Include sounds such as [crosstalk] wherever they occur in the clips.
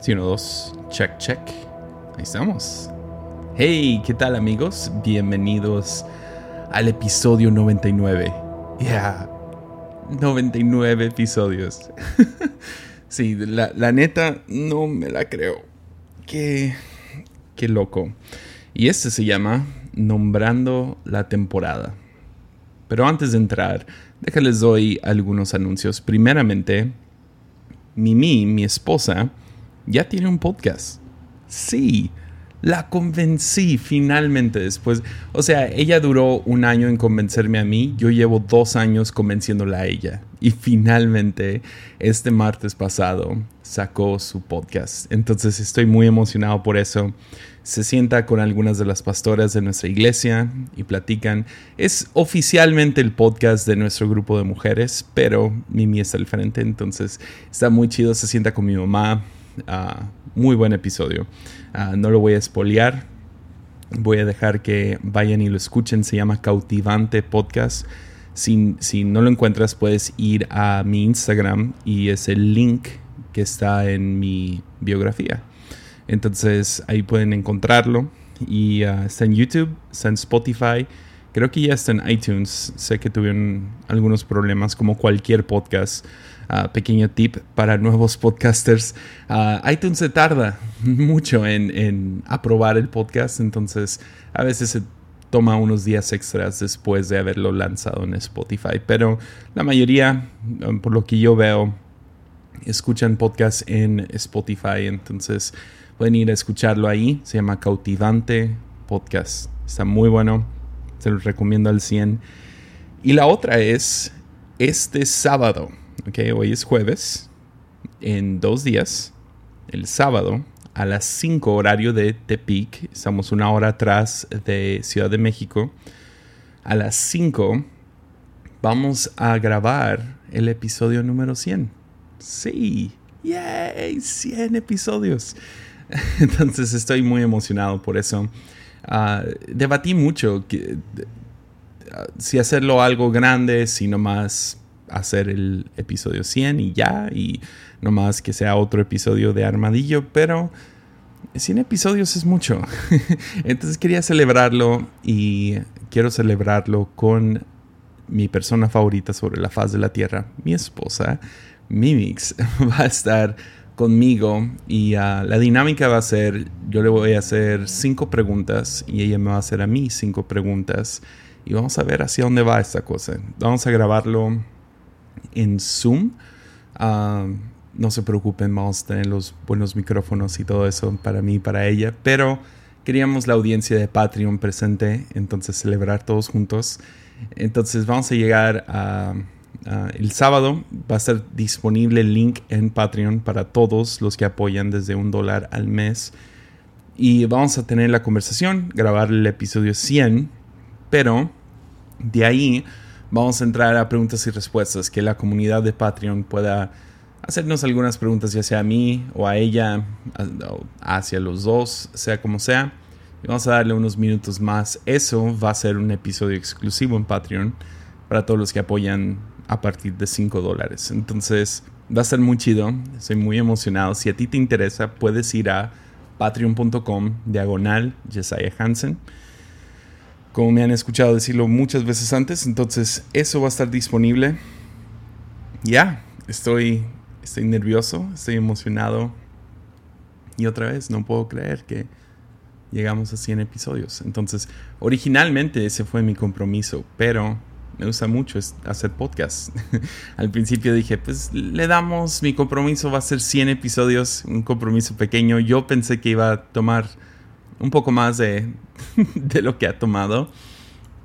Sí, uno, dos. Check, check. Ahí estamos. Hey, ¿qué tal amigos? Bienvenidos al episodio 99. Ya, 99 episodios. [laughs] sí, la, la, neta no me la creo. Qué, qué loco. Y este se llama Nombrando la temporada. Pero antes de entrar, déjales doy algunos anuncios. Primeramente, Mimi, mi esposa, ya tiene un podcast. Sí, la convencí finalmente después. O sea, ella duró un año en convencerme a mí, yo llevo dos años convenciéndola a ella. Y finalmente, este martes pasado, sacó su podcast. Entonces estoy muy emocionado por eso. Se sienta con algunas de las pastoras de nuestra iglesia y platican. Es oficialmente el podcast de nuestro grupo de mujeres, pero Mimi está al frente, entonces está muy chido. Se sienta con mi mamá, Muy buen episodio. Ah, no lo voy a espolear. Voy a dejar que vayan y lo escuchen. Se llama Cautivante Podcast. Si, si no lo encuentras, puedes ir a mi Instagram y es el link que está en mi biografía. Entonces ahí pueden encontrarlo. Y ah, está en YouTube, está en Spotify. Creo que ya está en iTunes. Sé que tuvieron algunos problemas como cualquier podcast. Ah, pequeño tip para nuevos podcasters. Uh, iTunes se tarda [laughs] mucho en, aprobar el podcast, entonces a veces se toma unos días extras después de haberlo lanzado en Spotify. Pero la mayoría, um, por lo que yo veo, escuchan podcast en Spotify, entonces pueden ir a escucharlo ahí. Se llama Cautivante Podcast. Está muy bueno. Se lo recomiendo al 100. Y la otra es este sábado hoy es jueves. En dos días, el sábado, a las 5 horario de Tepic, estamos una hora atrás de Ciudad de México. A las 5 vamos a grabar el episodio número 100. Sí, ¡yay! 100 episodios. [laughs] Entonces estoy muy emocionado por eso. Ah, debatí mucho ah, si hacerlo algo grande, si nomás hacer el episodio 100 y ya, y no más que sea otro episodio de Armadillo, pero 100 episodios es mucho. [laughs] Entonces quería celebrarlo y quiero celebrarlo con mi persona favorita sobre la faz de la Tierra, mi esposa, Mimix, [laughs] va a estar conmigo y uh, la dinámica va a ser, yo le voy a hacer cinco preguntas y ella me va a hacer a mí cinco preguntas y vamos a ver hacia dónde va esta cosa. Vamos a grabarlo en Zoom. Ah, no se preocupen, vamos a tener los buenos micrófonos y todo eso para mí y para ella. Pero queríamos la audiencia de Patreon presente, entonces celebrar todos juntos. Entonces vamos a llegar el sábado. Va a estar disponible el link en Patreon para todos los que apoyan desde un dólar al mes. Y vamos a tener la conversación, grabar el episodio 100. Pero de ahí vamos a entrar a preguntas y respuestas, que la comunidad de Patreon pueda hacernos algunas preguntas, ya sea a mí o a ella, hacia los dos, sea como sea. Y vamos a darle unos minutos más. Eso va a ser un episodio exclusivo en Patreon para todos los que apoyan a partir de 5 dólares. Entonces va a ser muy chido. Estoy muy emocionado. Si a ti te interesa, puedes ir a patreon.com diagonal Jesiah Hansen como me han escuchado decirlo muchas veces antes. Entonces, eso va a estar disponible. Ya, estoy, estoy nervioso, estoy emocionado. Y otra vez, no puedo creer que llegamos a 100 episodios. Entonces, originalmente ese fue mi compromiso, pero me gusta mucho hacer podcast. [laughs] Al principio dije, pues le damos, mi compromiso va a ser 100 episodios, un compromiso pequeño. Yo pensé que iba a tomar un poco más de, [laughs] de lo que ha tomado.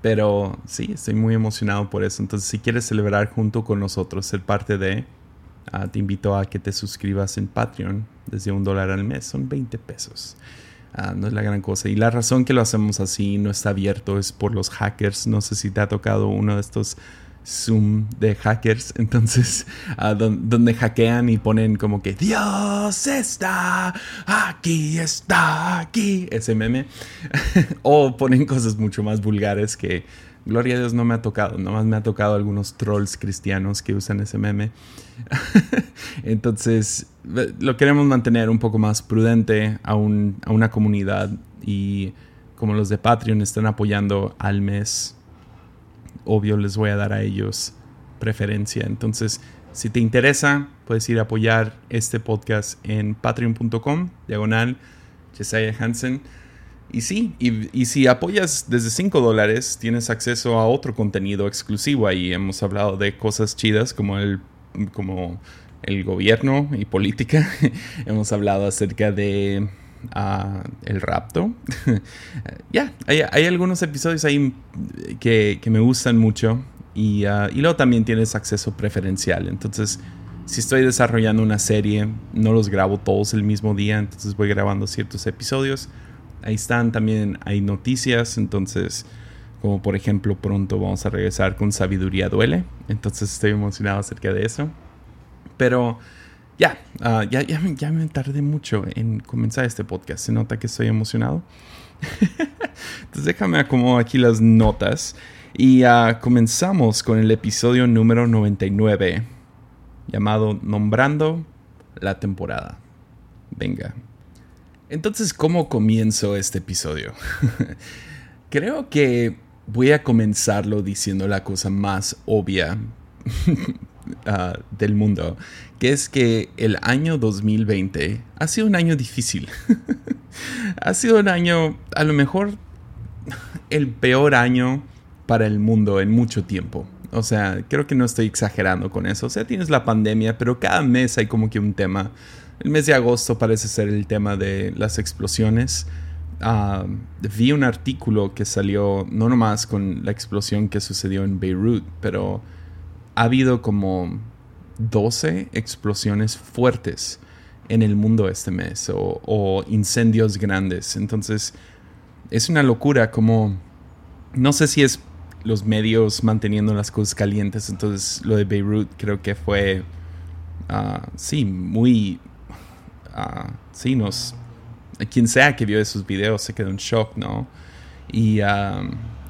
Pero sí, estoy muy emocionado por eso. Entonces, si quieres celebrar junto con nosotros, ser parte de, ah, te invito a que te suscribas en Patreon desde un dólar al mes. Son 20 pesos. Ah, no es la gran cosa. Y la razón que lo hacemos así, no está abierto, es por los hackers. No sé si te ha tocado uno de estos Zoom de hackers, [laughs] entonces, donde hackean y ponen como que Dios está aquí, está aquí, ese meme, [laughs] o ponen cosas mucho más vulgares que, gloria a Dios, no me ha tocado, nomás me ha tocado algunos trolls cristianos que usan ese meme. [laughs] Entonces, lo queremos mantener un poco más prudente a una comunidad y como los de Patreon están apoyando al mes, obvio les voy a dar a ellos preferencia. Entonces, si te interesa, puedes ir a apoyar este podcast en patreon.com, diagonal, Jesiah Hansen. Y sí, y, si apoyas desde 5 dólares, tienes acceso a otro contenido exclusivo ahí. Hemos hablado de cosas chidas como el, como el gobierno y política. [laughs] Hemos hablado acerca de uh, el rapto. [laughs] ya, hay, algunos episodios ahí que, me gustan mucho. Y, uh, y luego también tienes acceso preferencial. Entonces, si estoy desarrollando una serie, no los grabo todos el mismo día. Entonces voy grabando ciertos episodios ahí están también, hay noticias, entonces, como por ejemplo, pronto vamos a regresar con Sabiduría Duele, entonces estoy emocionado acerca de eso. Pero ya, ah, ya, ya, me, ya, me tardé mucho en comenzar este podcast, se nota que estoy emocionado. [laughs] entonces déjame acomodar aquí las notas y uh, comenzamos con el episodio número 99, llamado Nombrando la temporada. Venga. Entonces, ¿cómo comienzo este episodio? [laughs] Creo que voy a comenzarlo diciendo la cosa más obvia [laughs] ah, del mundo, que es que el año 2020 ha sido un año difícil. [laughs] ha sido un año, a lo mejor, el peor año para el mundo en mucho tiempo. O sea, creo que no estoy exagerando con eso. O sea, tienes la pandemia, pero cada mes hay como que un tema el mes de agosto parece ser el tema de las explosiones. Ah, vi un artículo que salió no nomás con la explosión que sucedió en Beirut, pero ha habido como 12 explosiones fuertes en el mundo este mes o, incendios grandes. Entonces es una locura como no sé si es los medios manteniendo las cosas calientes. Entonces lo de Beirut creo que fue, uh, sí, muy sí, nos, quien sea que vio esos videos se quedó en shock, ¿no? Y,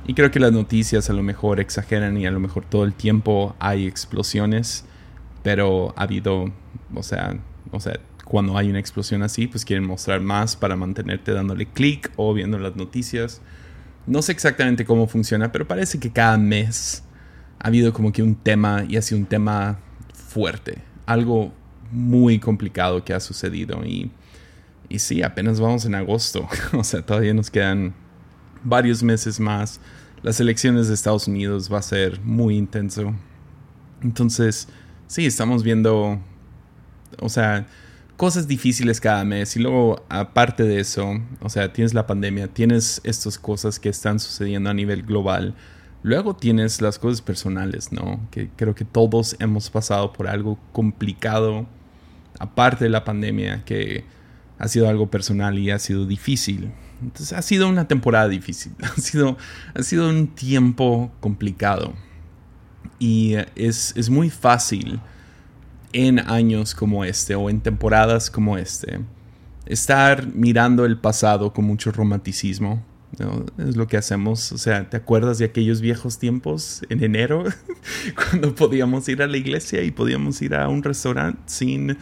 y creo que las noticias a lo mejor exageran y a lo mejor todo el tiempo hay explosiones, pero ha habido, o sea, o sea, cuando hay una explosión así, pues quieren mostrar más para mantenerte dándole clic o viendo las noticias. No sé exactamente cómo funciona, pero parece que cada mes ha habido como que un tema y ha sido un tema fuerte. Algo muy complicado que ha sucedido. Y, y sí, apenas vamos en agosto. [laughs] o sea, todavía nos quedan varios meses más. Las elecciones de Estados Unidos va a ser muy intenso. Entonces, sí, estamos viendo, o sea, cosas difíciles cada mes. Y luego, aparte de eso, o sea, tienes la pandemia, tienes estas cosas que están sucediendo a nivel global. Luego tienes las cosas personales, ¿no? Que creo que todos hemos pasado por algo complicado aparte de la pandemia, que ha sido algo personal y ha sido difícil. Entonces ha sido una temporada difícil, [laughs] ha sido, ha sido un tiempo complicado. Y es, es muy fácil en años como este o en temporadas como este estar mirando el pasado con mucho romanticismo es lo que hacemos. O sea, ¿te acuerdas de aquellos viejos tiempos en enero? [laughs] Cuando podíamos ir a la iglesia y podíamos ir a un restaurante sin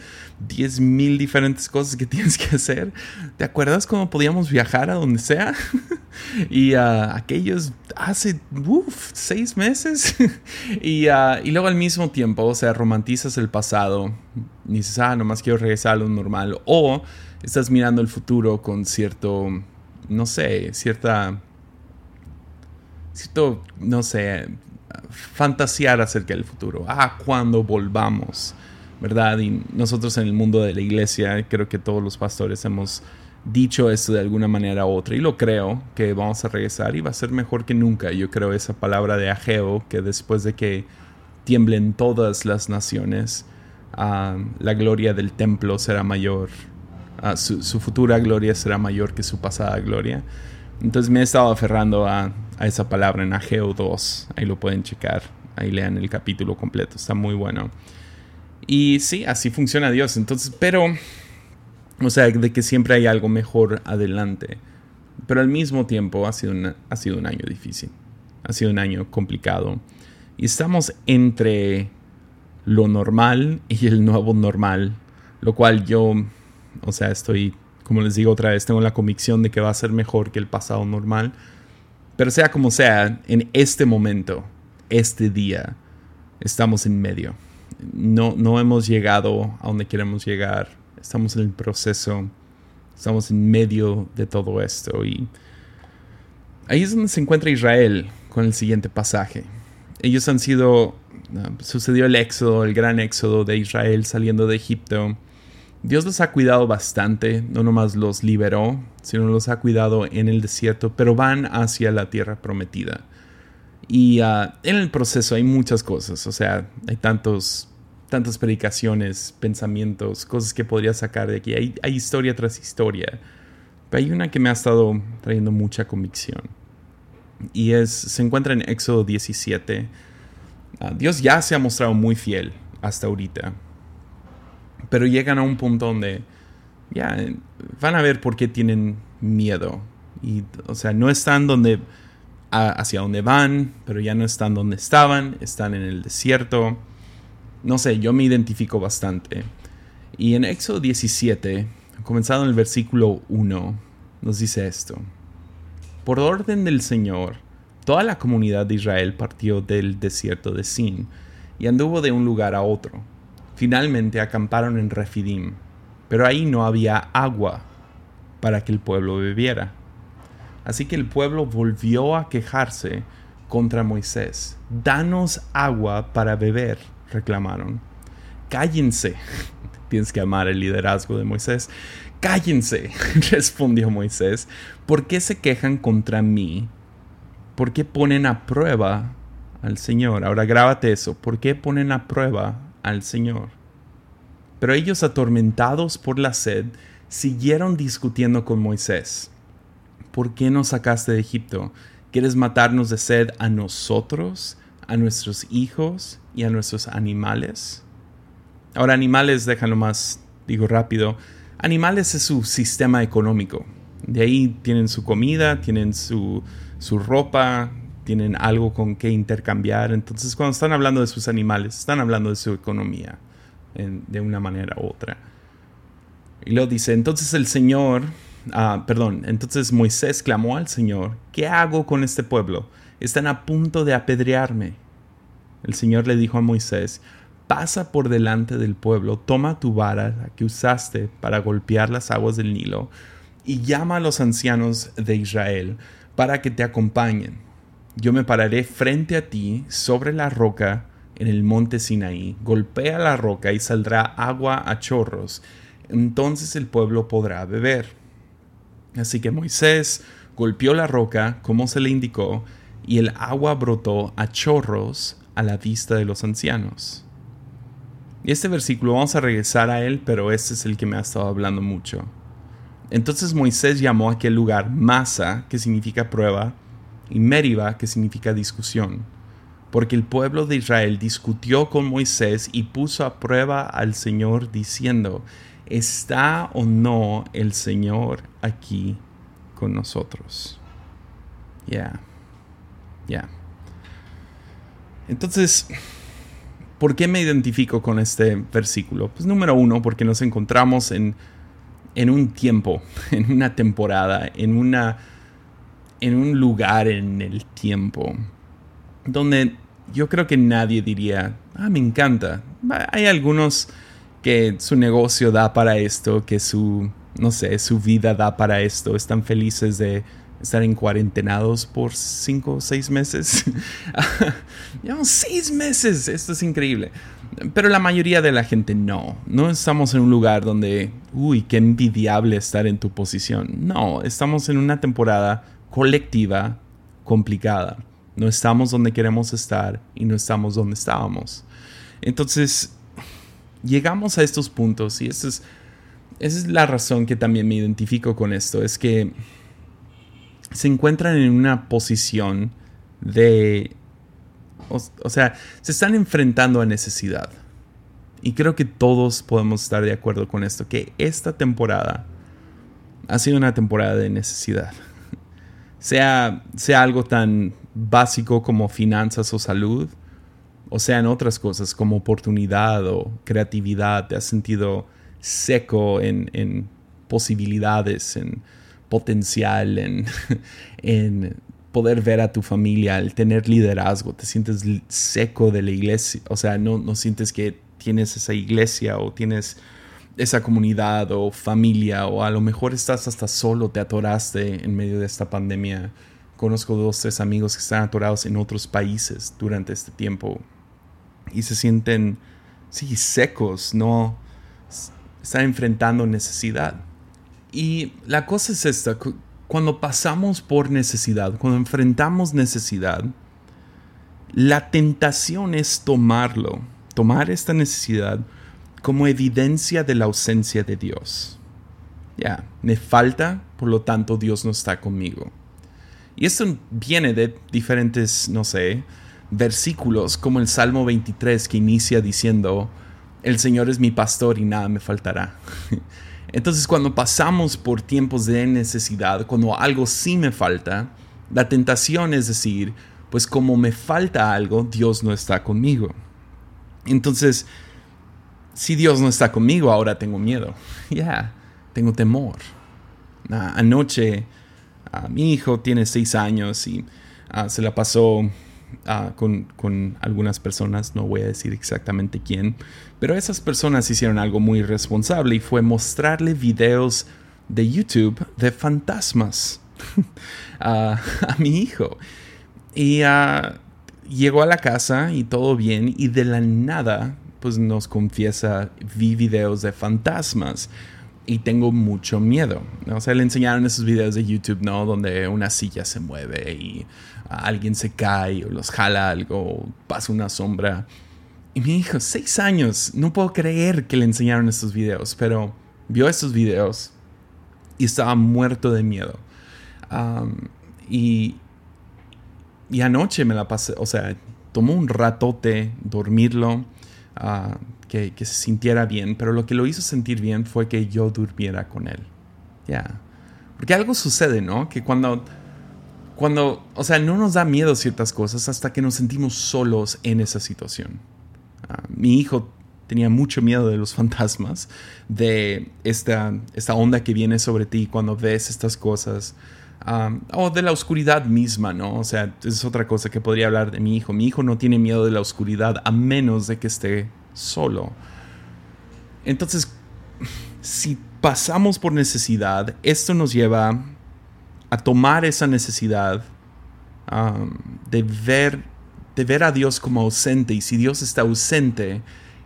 10 mil diferentes cosas que [laughs] tienes que hacer. ¿Te acuerdas cuando podíamos viajar a donde sea? [laughs] y uh, aquellos hace seis meses. y, uh, y luego al mismo tiempo, o sea, romantizas el pasado. Y dices, ah, nomás quiero regresar a lo normal. O estás mirando el futuro con cierto no sé, cierta, cierto, no sé, fantasear acerca del futuro. Ah, cuando volvamos, ¿verdad? Y nosotros en el mundo de la iglesia, creo que todos los pastores hemos dicho esto de alguna manera u otra y lo creo que vamos a regresar y va a ser mejor que nunca. Yo creo esa palabra de Ageo que después de que tiemblen todas las naciones, ah, la gloria del templo será mayor su, futura gloria será mayor que su pasada gloria. Entonces me he estado aferrando a, esa palabra en Ageo 2. Ahí lo pueden checar. Ahí lean el capítulo completo. Está muy bueno. Y sí, así funciona Dios. Entonces, pero, o sea, de que siempre hay algo mejor adelante. Pero al mismo tiempo ha sido, ha sido un año difícil. Ha sido un año complicado. Y estamos entre lo normal y el nuevo normal, lo cual yo, o sea, estoy, como les digo otra vez, tengo la convicción de que va a ser mejor que el pasado normal, pero sea como sea, en este momento, este día, estamos en medio. No, no hemos llegado a donde queremos llegar, estamos en el proceso, estamos en medio de todo esto y ahí es donde se encuentra Israel con el siguiente pasaje. Ellos han sido sucedió el éxodo, el gran éxodo de Israel saliendo de Egipto. Dios los ha cuidado bastante, no nomás los liberó, sino los ha cuidado en el desierto, pero van hacia la tierra prometida. Y ah, en el proceso hay muchas cosas, o sea, hay tantos, tantas predicaciones, pensamientos, cosas que podría sacar de aquí. Hay, historia tras historia, pero hay una que me ha estado trayendo mucha convicción. Y es, se encuentra en Éxodo 17 Ah, Dios ya se ha mostrado muy fiel hasta ahorita. Pero llegan a un punto donde ya van a ver por qué tienen miedo. Y, o sea, no están donde hacia donde van, pero ya no están donde estaban, están en el desierto. No sé, yo me identifico bastante. Y en Éxodo 17, comenzado en el versículo 1, nos dice esto. Por orden del Señor, Toda la comunidad de Israel partió del desierto de Sin y anduvo de un lugar a otro. Finalmente acamparon en Refidim, pero ahí no había agua para que el pueblo bebiera. Así que el pueblo volvió a quejarse contra Moisés. Danos agua para beber, reclamaron. Cállense. [laughs] Tienes que amar el liderazgo de Moisés. Cállense, [laughs] respondió Moisés. ¿Por qué se quejan contra mí ¿por qué ponen a prueba al Señor? Ahora grábate eso, ¿por qué ponen a prueba al Señor? Pero ellos, atormentados por la sed, siguieron discutiendo con Moisés. ¿Por qué nos sacaste de Egipto? ¿Quieres matarnos de sed a nosotros, a nuestros hijos y a nuestros animales? Ahora, animales, déjalo más, digo rápido, animales es su sistema económico. De ahí tienen su comida, tienen su, su ropa, tienen algo con que intercambiar. Entonces, cuando están hablando de sus animales, están hablando de su economía de una manera u otra. Y luego dice, entonces el Señor, ah, perdón, entonces Moisés clamó al Señor, ¿qué hago con este pueblo? Están a punto de apedrearme. El Señor le dijo a Moisés, pasa por delante del pueblo, toma tu vara que usaste para golpear las aguas del Nilo y llama a los ancianos de Israel para que te acompañen. Yo me pararé frente a ti sobre la roca en el monte Sinaí. Golpea la roca y saldrá agua a chorros. Entonces el pueblo podrá beber. Así que Moisés golpeó la roca como se le indicó y el agua brotó a chorros a la vista de los ancianos. Este versículo vamos a regresar a él, pero este es el que me ha estado hablando mucho. Entonces Moisés llamó a aquel lugar Masa, que significa prueba, y Meriba, que significa discusión, porque el pueblo de Israel discutió con Moisés y puso a prueba al Señor diciendo, ¿está o no el Señor aquí con nosotros? Ya, ya. Entonces, ¿por qué me identifico con este versículo? Pues número uno, porque nos encontramos en en un tiempo, [laughs] en una temporada, en, una, en un lugar en el tiempo, donde yo creo que nadie diría, ah, me encanta. Hay algunos que su negocio da para esto, que su, no sé, su vida da para esto, están felices de estar en cuarentenados por cinco o seis meses. [laughs] Llevamos seis meses, esto es increíble. Pero la mayoría de la gente no. No estamos en un lugar donde, uy, qué envidiable estar en tu posición. No, estamos en una temporada colectiva complicada. No estamos donde queremos estar y no estamos donde estábamos. Entonces, llegamos a estos puntos y es, esa es la razón que también me identifico con esto. Es que se encuentran en una posición de o, sea, se están enfrentando a necesidad. Y creo que todos podemos estar de acuerdo con esto, que esta temporada ha sido una temporada de necesidad. Sea, sea algo tan básico como finanzas o salud, o sean otras cosas como oportunidad o creatividad, te has sentido seco en, posibilidades, en potencial, en, [laughs] en poder ver a tu familia, el tener liderazgo, te sientes seco de la iglesia, o sea, no, no sientes que tienes esa iglesia o tienes esa comunidad o familia o a lo mejor estás hasta solo, te atoraste en medio de esta pandemia. Conozco dos, tres amigos que están atorados en otros países durante este tiempo y se sienten, sí, secos, no están enfrentando necesidad. Y la cosa es esta, cuando pasamos por necesidad, cuando enfrentamos necesidad, la tentación es tomarlo, tomar esta necesidad como evidencia de la ausencia de Dios. Ya, me falta, por lo tanto Dios no está conmigo. Y esto viene de diferentes, no sé, versículos como el Salmo 23 que inicia diciendo, el Señor es mi pastor y nada me faltará. [laughs] Entonces cuando pasamos por tiempos de necesidad, cuando algo sí me falta, la tentación es decir, pues como me falta algo, Dios no está conmigo. Entonces, si Dios no está conmigo, ahora tengo miedo. Ya, tengo temor. anoche, mi hijo tiene seis años y ah, se la pasó ah, con, con, algunas personas, no voy a decir exactamente quién, pero esas personas hicieron algo muy responsable y fue mostrarle videos de YouTube de fantasmas [laughs] a mi hijo. Y ah, llegó a la casa y todo bien y de la nada pues nos confiesa, vi videos de fantasmas y tengo mucho miedo. O sea, le enseñaron esos videos de YouTube, ¿no? Donde una silla se mueve y alguien se cae o los jala algo o pasa una sombra. Y mi hijo, seis años, no puedo creer que le enseñaron estos videos, pero vio estos videos y estaba muerto de miedo. y, y anoche me la pasé, o sea, tomó un ratote dormirlo que, se sintiera bien, pero lo que lo hizo sentir bien fue que yo durmiera con él. Ya. Porque algo sucede, ¿no? Que cuando, cuando, o sea, no nos da miedo ciertas cosas hasta que nos sentimos solos en esa situación. Ah, mi hijo tenía mucho miedo de los [laughs] fantasmas, de esta, esta onda que viene sobre ti cuando ves estas cosas. O de la oscuridad misma, ¿no? O sea, es otra cosa que podría hablar de mi hijo. Mi hijo no tiene miedo de la oscuridad a menos de que esté solo. Entonces, si pasamos por necesidad, esto nos lleva a tomar esa necesidad de, ver, de ver a Dios como ausente. Y si Dios está ausente,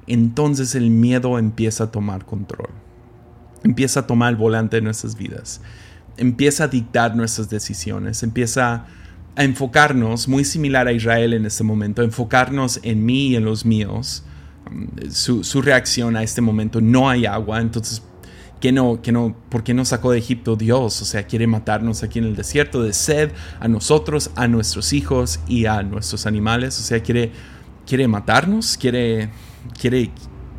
entonces el miedo empieza a tomar control. Empieza a tomar el volante de nuestras vidas empieza a dictar nuestras decisiones, empieza a enfocarnos, muy similar a Israel en este momento, enfocarnos en mí y en los míos. Mm, su, reacción a este momento, no hay agua, entonces, ¿qué no, qué no, ¿por qué nos sacó de Egipto Dios? O sea, quiere matarnos aquí en el desierto de sed, a nosotros, a nuestros hijos y a nuestros animales. O sea, quiere, quiere matarnos, quiere, quiere,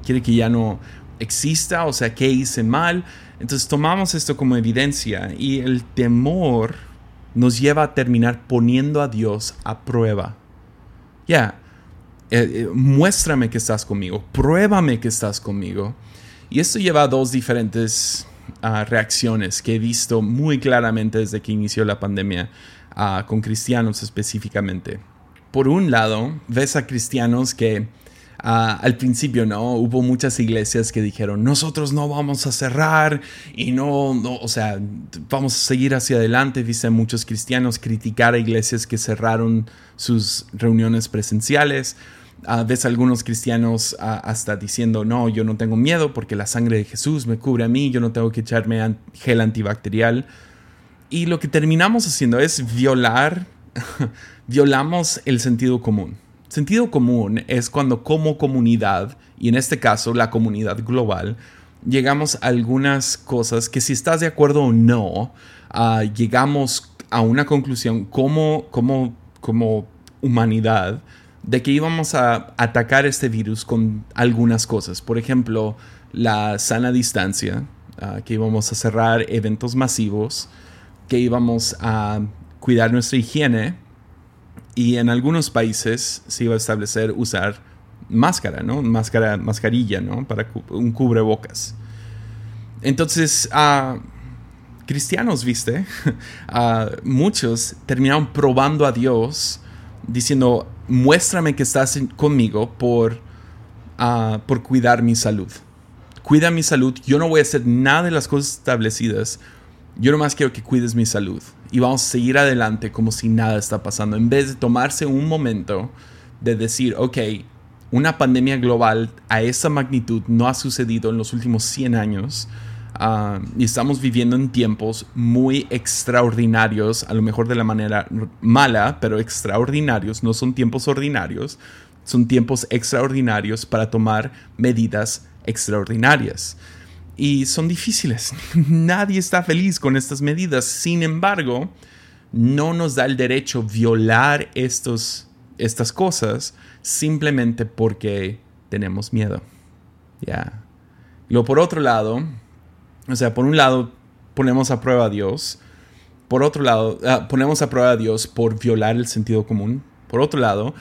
quiere que ya no exista, o sea, ¿qué hice mal? Entonces tomamos esto como evidencia y el temor nos lleva a terminar poniendo a Dios a prueba. Ya, eh, eh, muéstrame que estás conmigo, pruébame que estás conmigo. Y esto lleva a dos diferentes ah, reacciones que he visto muy claramente desde que inició la pandemia, ah, con cristianos específicamente. Por un lado, ves a cristianos que Al principio, ¿no? Hubo muchas iglesias que dijeron, nosotros no vamos a cerrar y no, no, o sea, vamos a seguir hacia adelante. Viste muchos cristianos criticar a iglesias que cerraron sus reuniones presenciales. Uh, ves algunos cristianos hasta diciendo, no, yo no tengo miedo porque la sangre de Jesús me cubre a mí, yo no tengo que echarme gel antibacterial. Y lo que terminamos haciendo es violar, [laughs] violamos el sentido común. Sentido común es cuando como comunidad, y en este caso la comunidad global, llegamos a algunas cosas que si estás de acuerdo o no, ah, llegamos a una conclusión como, como, como humanidad de que íbamos a atacar este virus con algunas cosas. Por ejemplo, la sana distancia, ah, que íbamos a cerrar eventos masivos, que íbamos a cuidar nuestra higiene Y en algunos países se iba a establecer usar máscara, ¿no? Máscara, mascarilla, ¿no? Para un cubrebocas. Entonces, uh, cristianos, viste, [laughs] uh, muchos terminaron probando a Dios diciendo, muéstrame que estás conmigo por, por cuidar mi salud. Cuida mi salud, yo no voy a hacer nada de las cosas establecidas, yo nomás quiero que cuides mi salud. Y vamos a seguir adelante como si nada está pasando, en vez de tomarse un momento de decir, ok, una pandemia global a esa magnitud no ha sucedido en los últimos 100 años. Ah, y estamos viviendo en tiempos muy extraordinarios, a lo mejor de la manera mala, pero extraordinarios, no son tiempos ordinarios, son tiempos extraordinarios para tomar medidas extraordinarias. Y son difíciles, [laughs] nadie está feliz con estas medidas, sin embargo, no nos da el derecho violar estos, estas cosas simplemente porque tenemos miedo. Ya. Luego, por otro lado, o sea, por un lado, ponemos a prueba a Dios. Por otro lado, ah, ponemos a prueba a Dios por violar el sentido común. Por otro lado,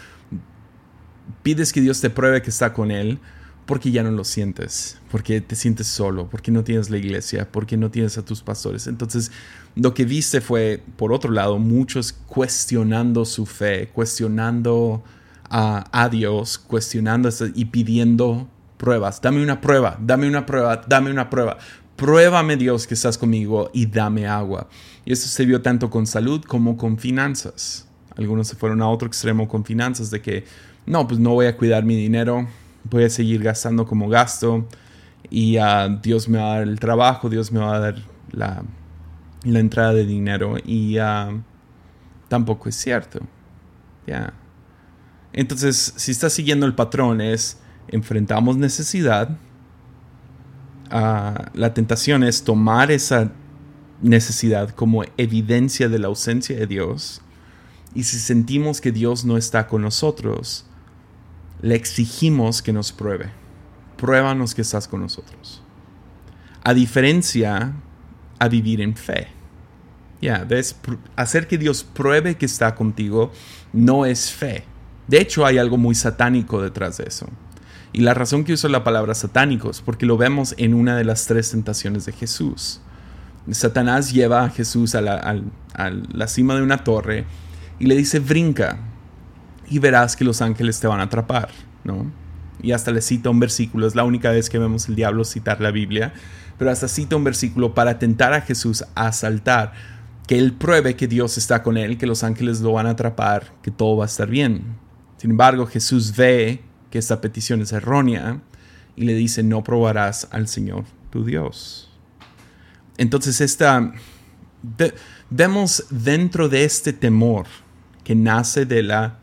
pides que Dios te pruebe que está con Él porque ya no lo sientes, porque te sientes solo, porque no tienes la iglesia, porque no tienes a tus pastores. Entonces, lo que viste fue, por otro lado, muchos cuestionando su fe, cuestionando a, Dios cuestionando y pidiendo pruebas. Dame una prueba, dame una prueba, dame una prueba. Pruébame Dios que estás conmigo y dame agua. Y eso se vio tanto con salud como con finanzas. Algunos se fueron a otro extremo con finanzas de que, no, pues no voy a cuidar mi dinero, voy a seguir gastando como gasto y uh, Dios me va a dar el trabajo, Dios me va a dar la, la entrada de dinero y uh, tampoco es cierto. Ya. Entonces, si estás siguiendo el patrón, es enfrentamos necesidad. Ah, la tentación es tomar esa necesidad como evidencia de la ausencia de Dios. Y si sentimos que Dios no está con nosotros, le exigimos que nos pruebe. Pruébanos que estás con nosotros. A diferencia a vivir en fe. Ya, ¿ves? Hacer que Dios pruebe que está contigo no es fe de hecho, hay algo muy satánico detrás de eso. Y la razón que uso la palabra satánico es porque lo vemos en una de las tres tentaciones de Jesús. Satanás lleva a Jesús a la, cima de una torre y le dice, brinca y verás que los ángeles te van a atrapar, ¿no? Y hasta le cita un versículo, es la única vez que vemos el diablo citar la Biblia, pero hasta cita un versículo para tentar a Jesús a asaltar, que él pruebe que Dios está con él, que los ángeles lo van a atrapar, que todo va a estar bien. Sin embargo, Jesús ve que esta petición es errónea y le dice, no probarás al Señor tu Dios. Entonces, esta, vemos dentro de este temor que nace de la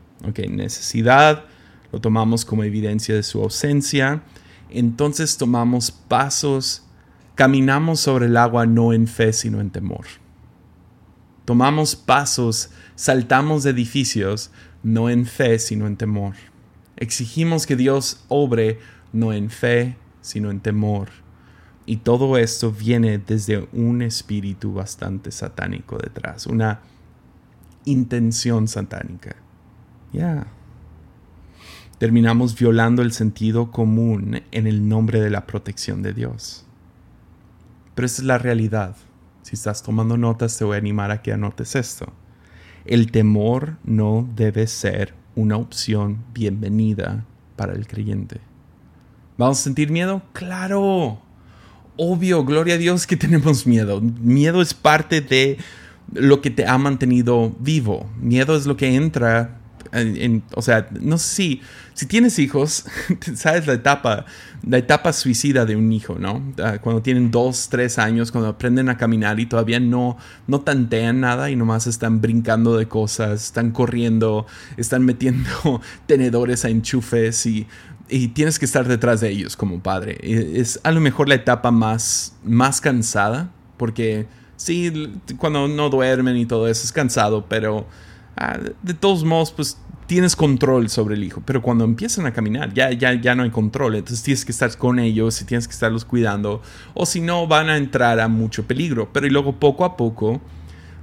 necesidad, lo tomamos como evidencia de su ausencia, entonces tomamos pasos, caminamos sobre el agua no en fe, sino en temor. Tomamos pasos, saltamos de edificios, no en fe, sino en temor. Exigimos que Dios obre no en fe, sino en temor. Y todo esto viene desde un espíritu bastante satánico detrás, una intención satánica. Ya. Terminamos violando el sentido común en el nombre de la protección de Dios. Pero esa es la realidad. Si estás tomando notas, te voy a animar a que anotes esto. El temor no debe ser una opción bienvenida para el creyente. ¿Vamos a sentir miedo? Claro. Obvio, gloria a Dios que [laughs] tenemos miedo. Miedo es parte de lo que te ha mantenido vivo. Miedo es lo que entra o sea, no sé si, si tienes hijos, [laughs] sabes la etapa, la etapa suicida de un hijo, ¿no? Ah, cuando tienen dos, tres años, cuando aprenden a caminar y todavía no, no tantean nada y nomás están brincando de cosas, están corriendo, están metiendo [laughs] tenedores a enchufes y, y tienes que estar detrás de ellos como padre. Es a lo mejor la etapa más, más cansada, porque sí, cuando no duermen y todo eso es cansado, pero Ah, de todos modos, pues tienes control sobre el hijo, pero cuando empiezan a caminar ya, ya, ya no hay control, entonces tienes que estar con ellos y tienes que estarlos cuidando, o si no van a entrar a mucho peligro, pero y luego poco a poco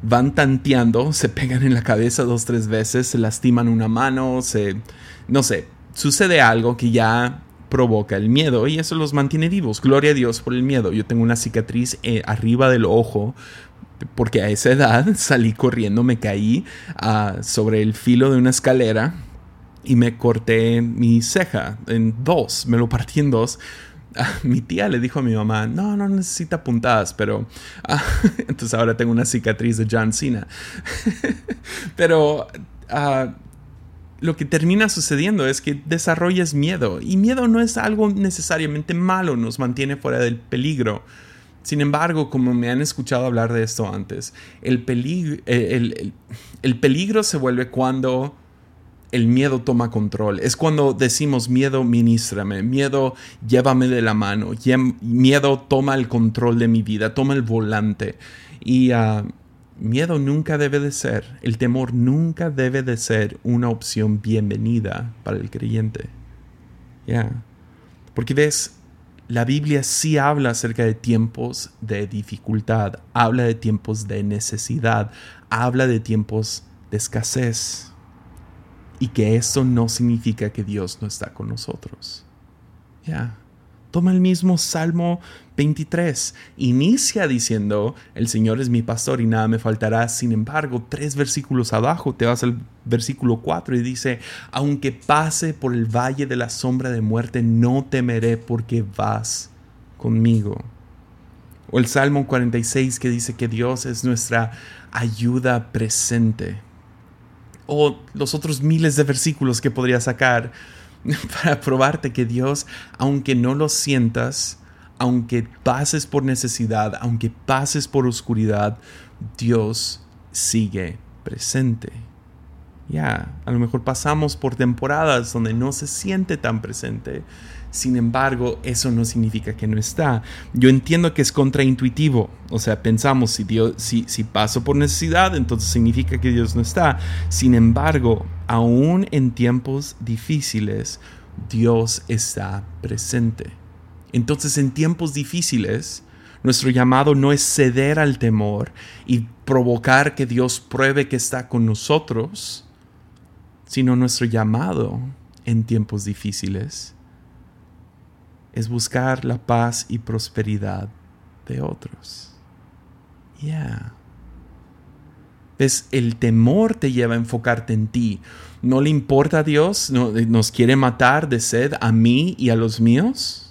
van tanteando, se pegan en la cabeza dos, tres veces, se lastiman una mano, se, no sé, sucede algo que ya provoca el miedo y eso los mantiene vivos. Gloria a Dios por el miedo. Yo tengo una cicatriz eh, arriba del ojo porque a esa edad [laughs] salí corriendo, me caí ah, sobre el filo de una escalera y me corté mi ceja en dos, me lo partí en dos. Ah, mi tía le dijo a mi mamá, no, no necesita puntadas, pero ah, [laughs] entonces ahora tengo una cicatriz de John Cena. [laughs] pero lo que termina sucediendo es que desarrollas miedo y miedo no es algo necesariamente malo, nos mantiene fuera del peligro. Sin embargo, como me han escuchado hablar de esto antes, el, peligro, el, peligro se vuelve cuando el miedo toma control. Es cuando decimos miedo, ministrame, miedo, llévame de la mano, miedo, toma el control de mi vida, toma el volante. Y ah, miedo nunca debe de ser, el temor nunca debe de ser una opción bienvenida para el creyente. Ya. Porque ves, la Biblia sí habla acerca de tiempos de dificultad, habla de tiempos de necesidad, habla de tiempos de escasez. Y que eso no significa que Dios no está con nosotros. Ya. Toma el mismo Salmo 23. Inicia diciendo, el Señor es mi pastor y nada me faltará. Sin embargo, tres versículos abajo te vas al versículo 4 y dice, aunque pase por el valle de la sombra de muerte, no temeré porque vas conmigo. O el Salmo 46 que dice que Dios es nuestra ayuda presente. O los otros miles de versículos que podría sacar [laughs] para probarte que Dios, aunque no lo sientas, aunque pases por necesidad, aunque pases por oscuridad, Dios sigue presente. Ya, a lo mejor pasamos por temporadas donde no se siente tan presente. Sin embargo, eso no significa que no está. Yo entiendo que es contraintuitivo. O sea, pensamos, si, Dios, si, si paso por necesidad, entonces significa que Dios no está. Sin embargo, aún en tiempos difíciles, Dios está presente. Entonces, en tiempos difíciles, nuestro llamado no es ceder al temor y provocar que Dios pruebe que está con nosotros, sino nuestro llamado en tiempos difíciles es buscar la paz y prosperidad de otros. Ya. ¿Ves? El temor te lleva a enfocarte en ti. ¿No le importa a Dios? ¿Nos quiere matar de sed a mí y a los míos?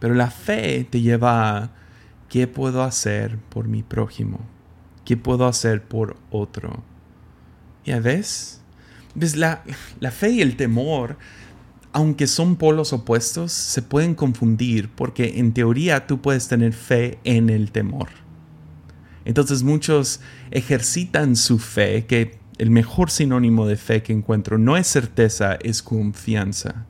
Pero la fe te lleva a ¿qué puedo hacer por mi prójimo? ¿Qué puedo hacer por otro? ¿Ya ves? ¿Ves? La, la fe y el temor aunque son polos opuestos, se pueden confundir porque en teoría tú puedes tener fe en el temor. Entonces muchos ejercitan su fe, que el mejor sinónimo de fe que encuentro no es certeza, es confianza.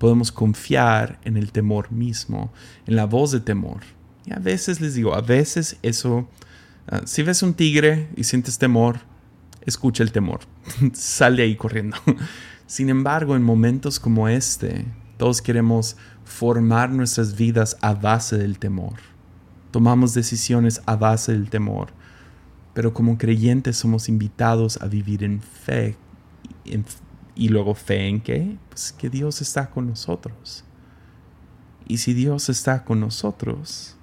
Podemos confiar en el temor mismo, en la voz de temor. Y a veces les digo, a veces eso, ah, si ves un tigre y sientes temor, escucha el temor, [laughs] sale ahí corriendo. [laughs] Sin embargo, en momentos como este, todos queremos formar nuestras vidas a base del temor. Tomamos decisiones a base del temor. Pero como creyentes somos invitados a vivir en fe. Y luego fe en qué? Pues que Dios está con nosotros. Y si Dios está con nosotros,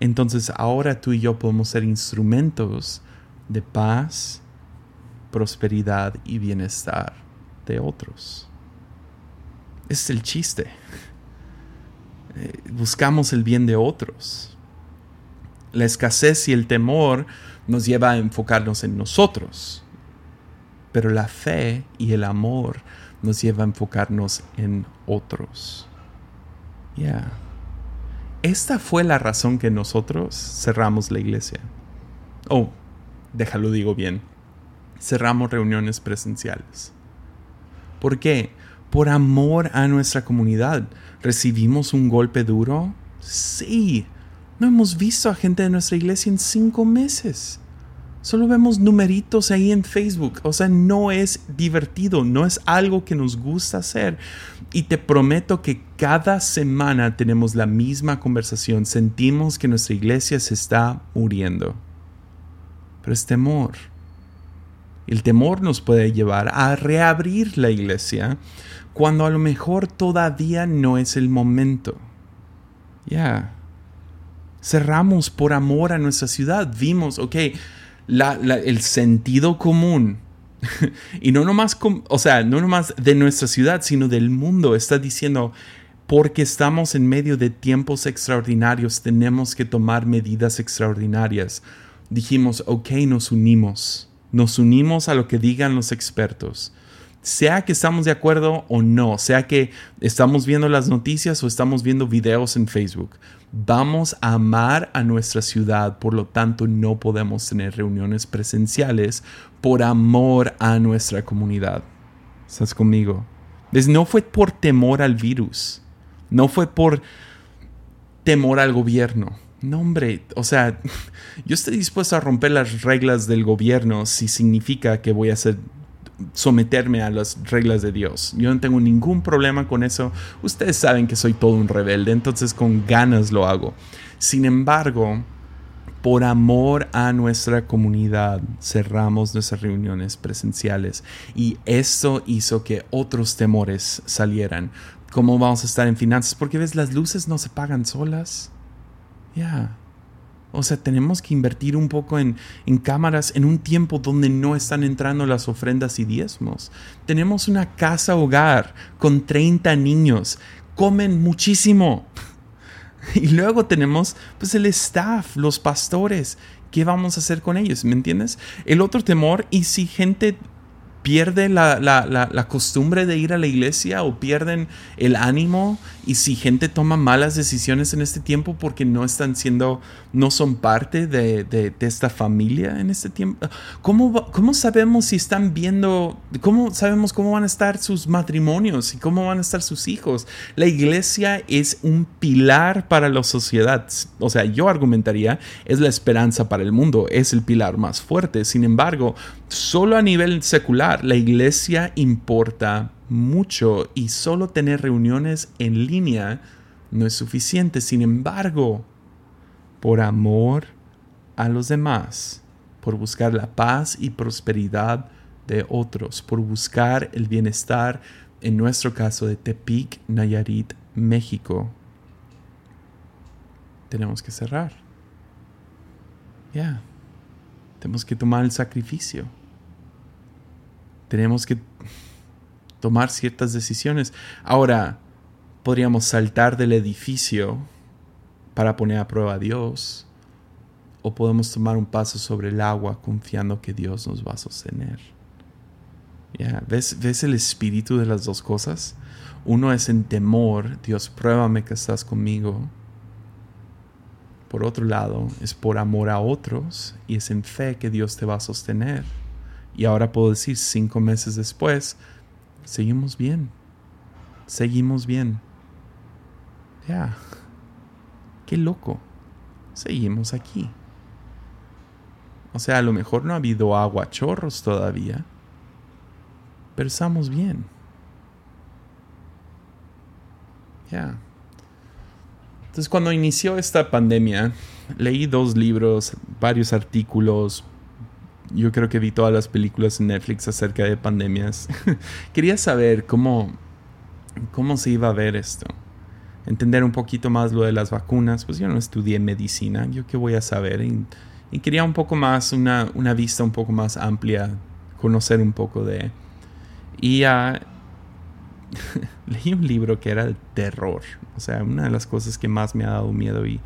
entonces ahora tú y yo podemos ser instrumentos de paz, prosperidad y bienestar de otros. es el chiste. Eh, buscamos el bien de otros. La escasez y el temor nos lleva a enfocarnos en nosotros. Pero la fe y el amor nos lleva a enfocarnos en otros. Ya. Esta fue la razón que nosotros cerramos la iglesia. Oh, déjalo digo bien. Cerramos reuniones presenciales. ¿Por qué? Por amor a nuestra comunidad. ¿Recibimos un golpe duro? Sí. No hemos visto a gente de nuestra iglesia en cinco meses. Solo vemos numeritos ahí en Facebook. O sea, no es divertido, no es algo que nos gusta hacer. Y te prometo que cada semana tenemos la misma conversación. Sentimos que nuestra iglesia se está muriendo. pero es temor. El temor nos puede llevar a reabrir la iglesia cuando a lo mejor todavía no es el momento. Ya. Cerramos por amor a nuestra ciudad. Vimos, ok, el sentido común. [laughs] y no nomás, o sea, no nomás de nuestra ciudad, sino del mundo. Está diciendo, porque estamos en medio de tiempos extraordinarios, tenemos que tomar medidas extraordinarias. Dijimos, ok, nos unimos. Nos unimos a lo que digan los expertos sea que estamos de acuerdo o no, sea que estamos viendo las noticias o estamos viendo videos en Facebook. Vamos a amar a nuestra ciudad, por lo tanto no podemos tener reuniones presenciales por amor a nuestra comunidad. ¿Estás conmigo? No fue por temor al virus, no fue por temor al gobierno. No, hombre, o sea, [laughs] yo estoy dispuesto a romper las reglas del gobierno si significa que voy a ser someterme a las reglas de Dios. Yo no tengo ningún problema con eso. Ustedes saben que soy todo un rebelde, entonces con ganas lo hago. Sin embargo, por amor a nuestra comunidad, cerramos nuestras reuniones presenciales y esto hizo que otros temores salieran. ¿Cómo vamos a estar en finanzas? Porque ves, las luces no se pagan solas. Ya. O sea, tenemos que invertir un poco en, cámaras en un tiempo donde no están entrando las ofrendas y diezmos. Tenemos una casa hogar con 30 niños. Comen muchísimo. [laughs] Y luego tenemos pues el staff, los pastores. ¿Qué vamos a hacer con ellos? ¿Me entiendes? El otro temor, y si gente pierde la, la, costumbre de ir a la iglesia o pierden el ánimo y si gente toma malas decisiones en este tiempo porque no están siendo, no son parte de, de, esta familia en este tiempo, ¿cómo, ¿cómo sabemos si están viendo, cómo sabemos cómo van a estar sus matrimonios y cómo van a estar sus hijos? La iglesia es un pilar para la sociedad, o sea, yo argumentaría, es la esperanza para el mundo, es el pilar más fuerte, sin embargo, solo a nivel secular, la iglesia importa mucho y solo tener reuniones en línea no es suficiente. Sin embargo, por amor a los demás, por buscar la paz y prosperidad de otros, por buscar el bienestar, en nuestro caso de Tepic, Nayarit, México, tenemos que cerrar. Ya. Tenemos que tomar el sacrificio. Tenemos que tomar ciertas decisiones. Ahora, podríamos saltar del edificio para poner a prueba a Dios. O podemos tomar un paso sobre el agua confiando que Dios nos va a sostener. ¿Ves, ¿Ves el espíritu de las dos cosas? Uno es en temor, Dios, pruébame que estás conmigo. Por otro lado, es por amor a otros y es en fe que Dios te va a sostener. Y ahora puedo decir, cinco meses después, seguimos bien. Seguimos bien. Ya. Qué loco. Seguimos aquí. O sea, a lo mejor no ha habido agua chorros todavía. Pero estamos bien. Ya. Entonces cuando inició esta pandemia, leí dos libros, varios artículos. Yo creo que vi todas las películas en Netflix acerca de pandemias. [laughs] Quería saber cómo, cómo se iba a ver esto. Entender un poquito más lo de las vacunas. Pues yo no estudié medicina, yo qué voy a saber. Y, quería un poco más, una, una, vista un poco más amplia, conocer un poco de... Y uh, [laughs] leí un libro que era el terror. O sea, una de las cosas que más me ha dado miedo. Y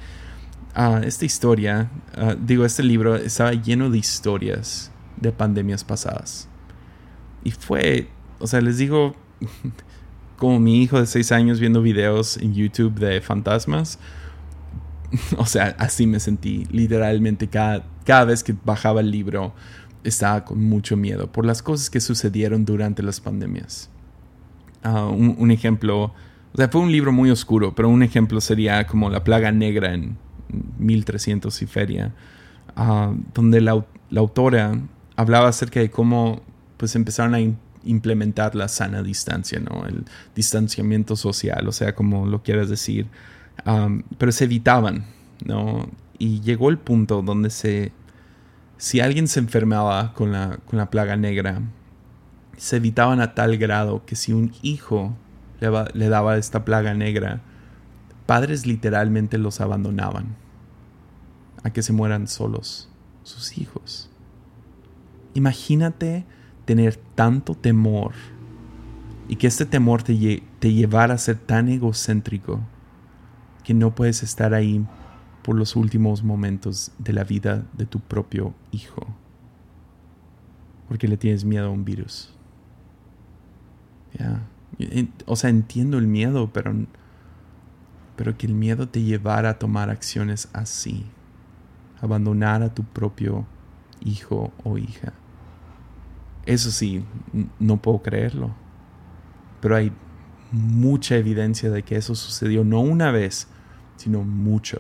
uh, esta historia, uh, digo, este libro estaba lleno de historias de pandemias pasadas. Y fue, o sea, les digo, [laughs] como mi hijo de 6 años viendo videos en YouTube de fantasmas. [laughs] O sea, así me sentí. Literalmente cada, cada vez que bajaba el libro estaba con mucho miedo por las cosas que sucedieron durante las pandemias. Ah, un, ejemplo, o sea, fue un libro muy oscuro, pero un ejemplo sería como La Plaga Negra en 1300 y feria, ah, donde la, autora hablaba acerca de cómo pues empezaron a implementar la sana distancia, ¿no? El distanciamiento social, o sea, como lo quieras decir, pero se evitaban, ¿no? Y llegó el punto donde se si alguien se enfermaba con la, con la plaga negra, se evitaban a tal grado que si un hijo le, daba esta plaga negra, padres literalmente los abandonaban a que se mueran solos sus hijos. Imagínate tener tanto temor y que este temor te, te llevara a ser tan egocéntrico que no puedes estar ahí por los últimos momentos de la vida de tu propio hijo. Porque le tienes miedo a un virus. Ya. O sea, entiendo el miedo, pero, pero que el miedo te llevara a tomar acciones así. Abandonar a tu propio hijo o hija. Eso sí, no puedo creerlo. Pero hay mucha evidencia de que eso sucedió no una vez, sino mucho.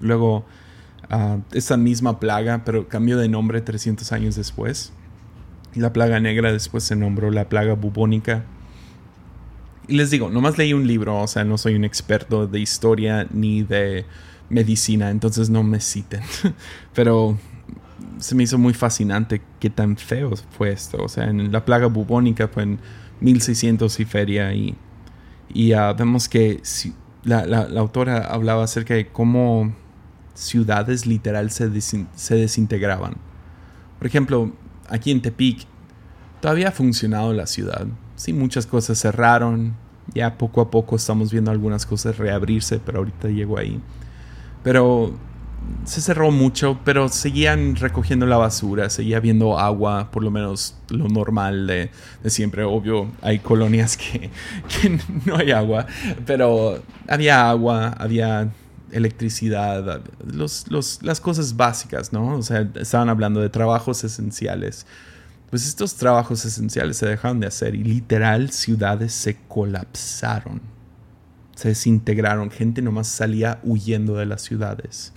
Luego, uh, esa misma plaga, pero cambió de nombre 300 años después. La plaga negra después se nombró la plaga bubónica. Y les digo, nomás leí un libro, o sea, no soy un experto de historia ni de medicina, entonces no me citen. [laughs] Pero se me hizo muy fascinante qué tan feo fue esto. O sea, en la plaga bubónica fue en 1600 y feria y, y vemos que la, la, autora hablaba acerca de cómo ciudades literal se, se desintegraban. Por ejemplo, aquí en Tepic todavía ha funcionado la ciudad. Sí, muchas cosas cerraron. Ya poco a poco estamos viendo algunas cosas reabrirse, pero ahorita llego ahí. Pero se cerró mucho, pero seguían recogiendo la basura, seguía habiendo agua, por lo menos lo normal de, siempre. Obvio, hay colonias [laughs] que, no hay agua, pero había agua, había electricidad, las cosas básicas, ¿no? O sea, estaban hablando de trabajos esenciales. Pues estos trabajos esenciales se dejaron de hacer y literal ciudades se colapsaron, se desintegraron, gente nomás salía huyendo de las ciudades.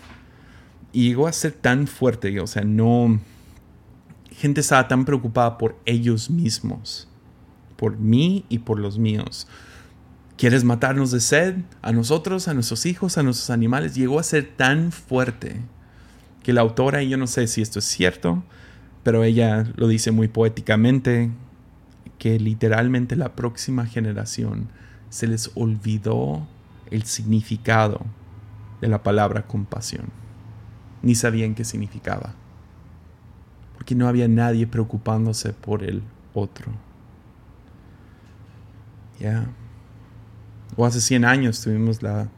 Y llegó a ser tan fuerte, o sea, no... Gente estaba tan preocupada por ellos mismos, por mí y por los míos. ¿Quieres matarnos de sed? A nosotros, a nuestros hijos, a nuestros animales. Llegó a ser tan fuerte que la autora, y yo no sé si esto es cierto, pero ella lo dice muy poéticamente, que literalmente la próxima generación se les olvidó el significado de la palabra compasión ni sabían qué significaba, porque no había nadie preocupándose por el otro. Ya. O hace 100 años tuvimos la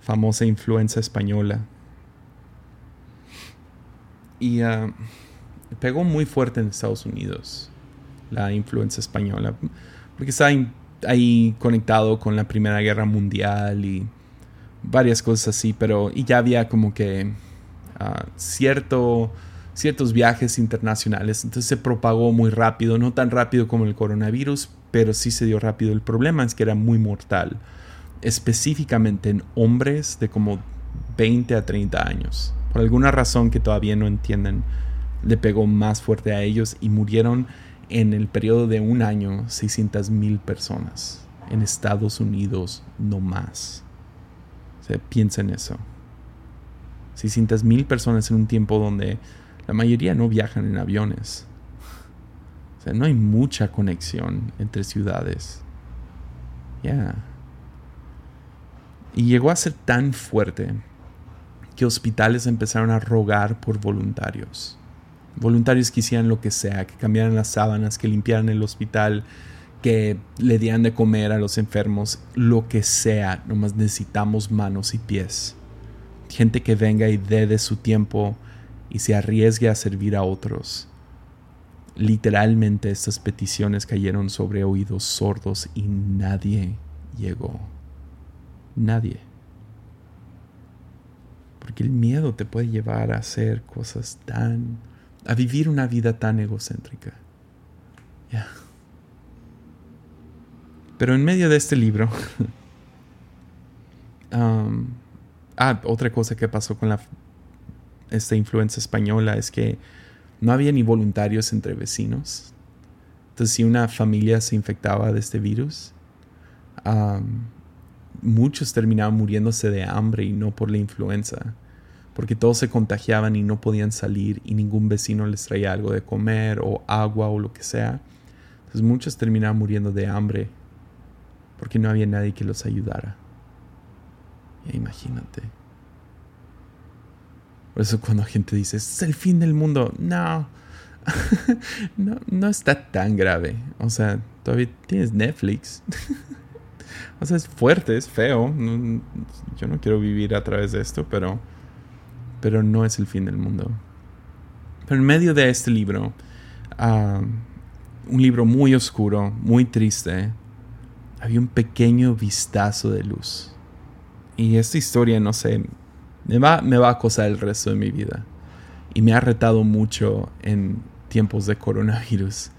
famosa influenza española. Y ah, pegó muy fuerte en Estados Unidos la influenza española, porque está ahí conectado con la Primera Guerra Mundial y varias cosas así, pero y ya había como que cierto, ciertos viajes internacionales. Entonces se propagó muy rápido, no tan rápido como el coronavirus, pero sí se dio rápido. El problema es que era muy mortal, específicamente en hombres de como 20 a 30 años. Por alguna razón que todavía no entienden, le pegó más fuerte a ellos y murieron en el periodo de un año 600 mil personas. En Estados Unidos no más. O sea, piensen eso. 600 mil personas en un tiempo donde la mayoría no viajan en aviones. No hay mucha conexión entre ciudades. Ya. Y llegó a ser tan fuerte que hospitales empezaron a rogar por voluntarios. Voluntarios que hicieran lo que sea, que cambiaran las sábanas, que limpiaran el hospital, que le dieran de comer a los enfermos, lo que sea. Nomás necesitamos manos y pies gente que venga y dé de su tiempo y se arriesgue a servir a otros. Literalmente estas peticiones cayeron sobre oídos sordos y nadie llegó. Nadie. Porque el miedo te puede llevar a hacer cosas tan... a vivir una vida tan egocéntrica. Ya. Pero en medio de este libro, [laughs] um, Ah, otra cosa que pasó con la, esta influencia española es que no había ni voluntarios entre vecinos. Entonces, si una familia se infectaba de este virus, muchos terminaban muriéndose de hambre y no por la influenza. porque todos se contagiaban y no podían salir y ningún vecino les traía algo de comer o agua o lo que sea. Entonces muchos terminaban muriendo de hambre porque no había nadie que los ayudara. imagínate. Por eso cuando gente dice, es el fin del mundo, no, [laughs] no, no está tan grave. O sea, todavía tienes Netflix. [laughs] o sea, es fuerte, es feo. yo no quiero vivir a través de esto, pero, pero no es el fin del mundo. Pero en medio de este libro, ah, un libro muy oscuro, muy triste, había un pequeño vistazo de luz. Y esta historia, no sé, me va, me va a acosar el resto de mi vida. Y me ha retado mucho en tiempos de coronavirus.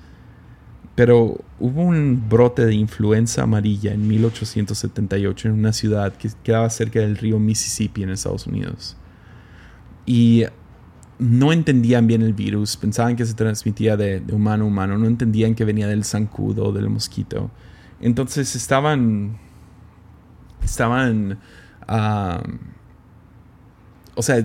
Pero hubo un brote de influenza amarilla en 1878 en una ciudad que quedaba cerca del río Mississippi en Estados Unidos. Y no entendían bien el virus, pensaban que se transmitía de, humano a humano, no entendían que venía del zancudo, del mosquito. Entonces estaban. Estaban. Ah, o sea,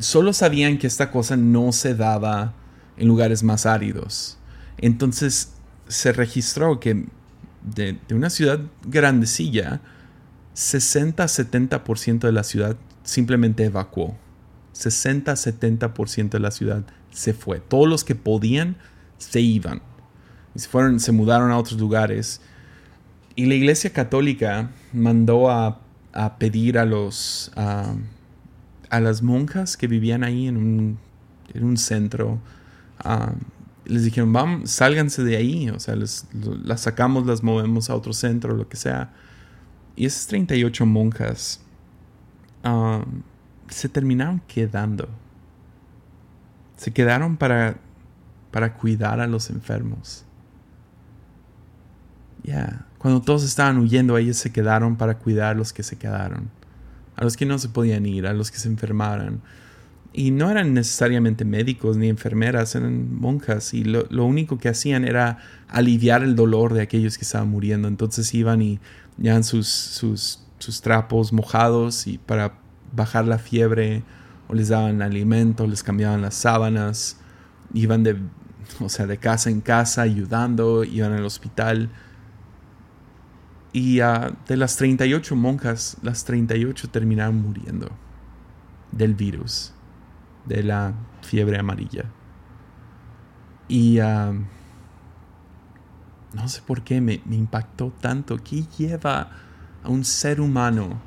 solo sabían que esta cosa no se daba en lugares más áridos. Entonces se registró que de, una ciudad grandecilla, 60-70% de la ciudad simplemente evacuó. 60-70% de la ciudad se fue. Todos los que podían se iban. se, fueron, se mudaron a otros lugares. Y la iglesia católica mandó a, pedir a los las monjas que vivían ahí en un, en un centro Ah, les dijeron, vamos, sálganse de ahí, o sea, les, las sacamos, las movemos a otro centro, lo que sea. Y esas 38 monjas ah, se terminaron quedando. Se quedaron para, para cuidar a los enfermos. Ya, cuando todos estaban huyendo, ellos se quedaron para cuidar a los que se quedaron. A los que no se podían ir, a los que se enfermaran y no eran necesariamente médicos ni enfermeras, eran monjas y lo, único que hacían era aliviar el dolor de aquellos que estaban muriendo. Entonces iban y llevaban sus, sus, sus trapos mojados y para bajar la fiebre o les daban alimento, les cambiaban las sábanas, iban de, o sea, de casa en casa ayudando, iban al hospital. Y uh, de las 38 monjas, las 38 terminaron muriendo del virus de la fiebre amarilla. Y no sé por qué me, me impactó tanto. ¿Qué lleva a un ser humano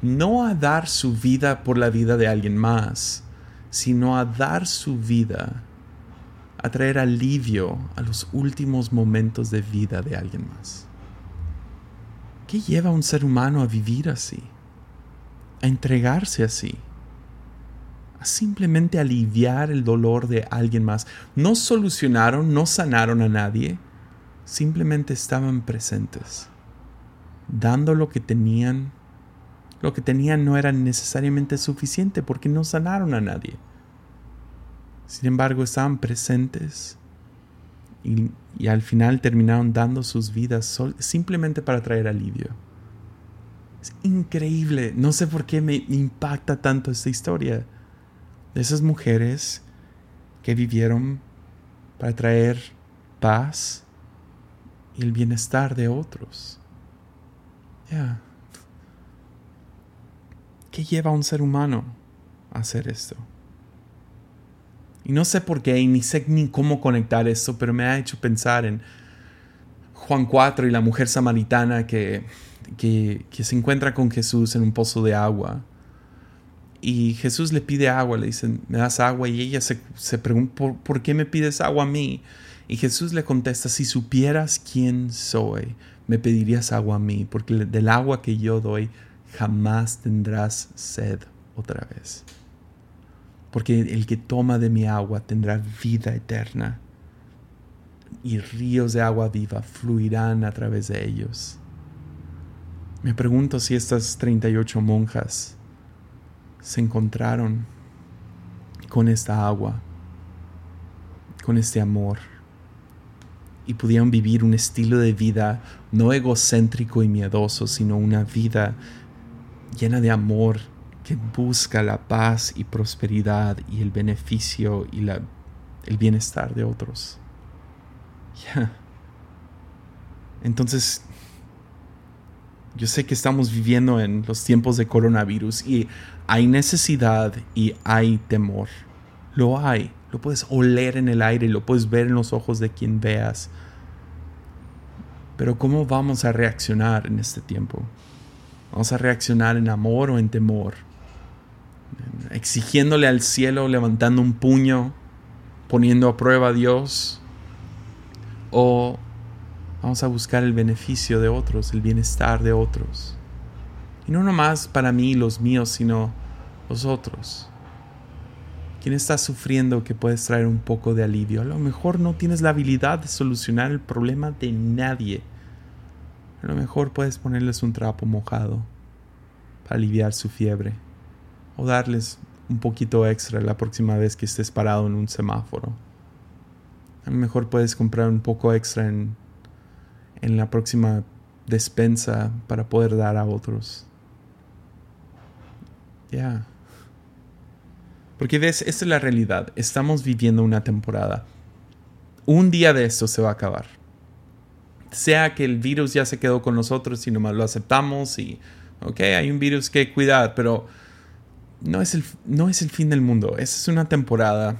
no a dar su vida por la vida de alguien más, sino a dar su vida, a traer alivio a los últimos momentos de vida de alguien más? ¿Qué lleva a un ser humano a vivir así? A entregarse así? simplemente aliviar el dolor de alguien más. No solucionaron, no sanaron a nadie, simplemente estaban presentes, dando lo que tenían. Lo que tenían no era necesariamente suficiente porque no sanaron a nadie. Sin embargo, estaban presentes y, al final terminaron dando sus vidas simplemente para traer alivio. Es increíble. No sé por qué me impacta tanto esta historia de esas mujeres que vivieron para traer paz y el bienestar de otros. ¿Qué lleva a un ser humano a hacer esto? Y no sé por qué, ni sé ni cómo conectar esto, pero me ha hecho pensar en Juan 4 y la mujer samaritana que, que, que se encuentra con Jesús en un pozo de agua y Jesús le pide agua, le dice, ¿me das agua? Y ella se, pregunta, ¿por, qué me pides agua a mí? Y Jesús le contesta, si supieras quién soy, me pedirías agua a mí, porque del agua que yo doy jamás tendrás sed otra vez. Porque el que toma de mi agua tendrá vida eterna, y ríos de agua viva fluirán a través de ellos. Me pregunto si estas 38 monjas se encontraron con esta agua, con este amor, y pudieron vivir un estilo de vida no egocéntrico y miedoso, sino una vida llena de amor que busca la paz y prosperidad y el beneficio y la, el bienestar de otros. [laughs] Ya. Entonces, yo sé que estamos viviendo en los tiempos de coronavirus y hay necesidad y hay temor. Lo hay. Lo puedes oler en el aire, lo puedes ver en los ojos de quien veas. Pero ¿cómo vamos a reaccionar en este tiempo? ¿Vamos a reaccionar en amor o en temor? Exigiéndole al cielo, levantando un puño, poniendo a prueba a Dios. O vamos a buscar el beneficio de otros, el bienestar de otros. Y no nomás para mí, los míos, sino los otros. ¿Quién está sufriendo que puedes traer un poco de alivio? A lo mejor no tienes la habilidad de solucionar el problema de nadie. A lo mejor puedes ponerles un trapo mojado para aliviar su fiebre. O darles un poquito extra la próxima vez que estés parado en un semáforo. A lo mejor puedes comprar un poco extra en, en la próxima despensa para poder dar a otros. Ya. Porque ves, esta es la realidad. Estamos viviendo una temporada. Un día de esto se va a acabar. Sea que el virus ya se quedó con nosotros y nomás lo aceptamos y, ok, hay un virus que cuidar, pero no es el, no es el fin del mundo. Esa es una temporada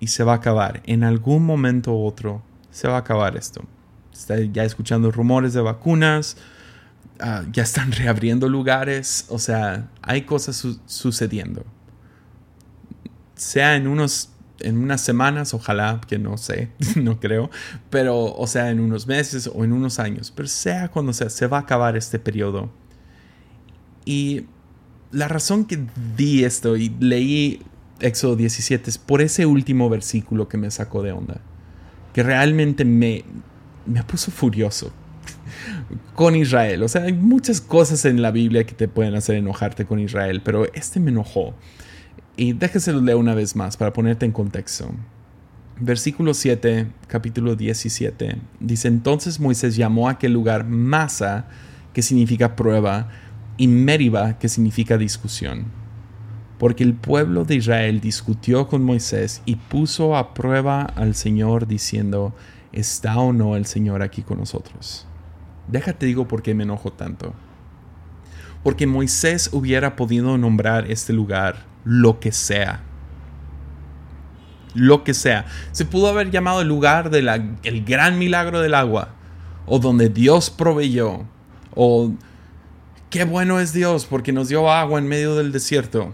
y se va a acabar. En algún momento u otro se va a acabar esto. Está ya escuchando rumores de vacunas, ah, ya están [laughs] reabriendo lugares, o sea, hay cosas sucediendo sea en unos en unas semanas, ojalá que no sé, [laughs] no creo, pero o sea en unos meses o en unos años, pero sea cuando sea, se va a acabar este periodo. Y la razón que di esto y leí Éxodo 17 es por ese último versículo que me sacó de onda, que realmente me, me puso furioso [laughs] con Israel. O sea, hay muchas cosas en la Biblia que te pueden hacer enojarte con Israel, pero este me enojó. Y déjeselo leer una vez más para ponerte en contexto. Versículo 7, capítulo 17, dice, entonces Moisés llamó a aquel lugar Masa, que significa prueba, y Meriba, que significa discusión. Porque el pueblo de Israel discutió con Moisés y puso a prueba al Señor diciendo, ¿está o no el Señor aquí con nosotros? Déjate digo por qué me enojo tanto. Porque Moisés hubiera podido nombrar este lugar lo que sea. Lo que sea. Se pudo haber llamado el lugar del el gran milagro del agua. O donde Dios proveyó. O qué bueno es Dios porque nos dio agua en medio del desierto.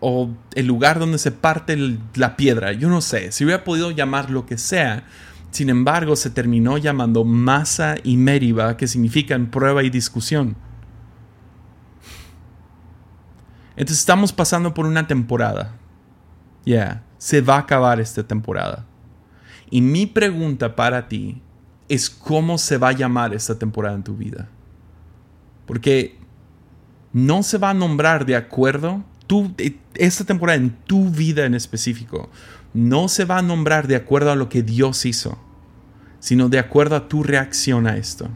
O el lugar donde se parte la piedra. Yo no sé. Si hubiera podido llamar lo que sea. Sin embargo, se terminó llamando Masa y Meriba, que significan prueba y discusión. Entonces estamos pasando por una temporada. Ya, se va a acabar esta temporada. Y mi pregunta para ti es cómo se va a llamar esta temporada en tu vida. Porque no se va a nombrar de acuerdo, tú, esta temporada en tu vida en específico, no se va a nombrar de acuerdo a lo que Dios hizo, sino de acuerdo a tu reacción a esto.